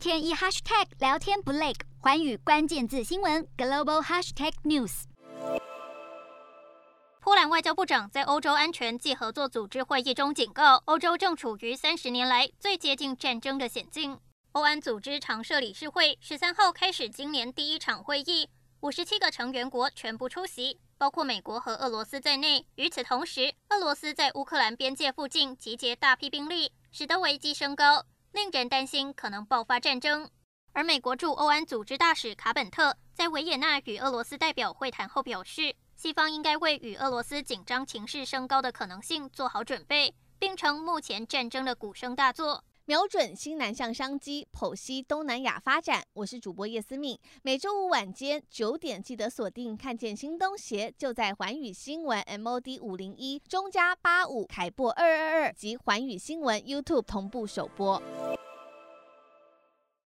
天一 hashtag 聊天不累，寰宇关键字新闻 global hashtag news。波兰外交部长在欧洲安全及合作组织会议中警告，欧洲正处于三十年来最接近战争的险境。欧安组织常设理事会十三号开始今年第一场会议，五十七个成员国全部出席，包括美国和俄罗斯在内。与此同时，俄罗斯在乌克兰边界附近集结大批兵力，使得危机升高，令人担心可能爆发战争。而美国驻欧安组织大使卡本特在维也纳与俄罗斯代表会谈后表示，西方应该为与俄罗斯紧张情势升高的可能性做好准备，并称目前战争的鼓声大作。瞄准新南向商机，剖析东南亚发展。我是主播叶思敏，每周五晚间九点记得锁定，看见新东协就在环宇新闻 MOD 五零一中加八五凯播二二二及环宇新闻 YouTube 同步首播。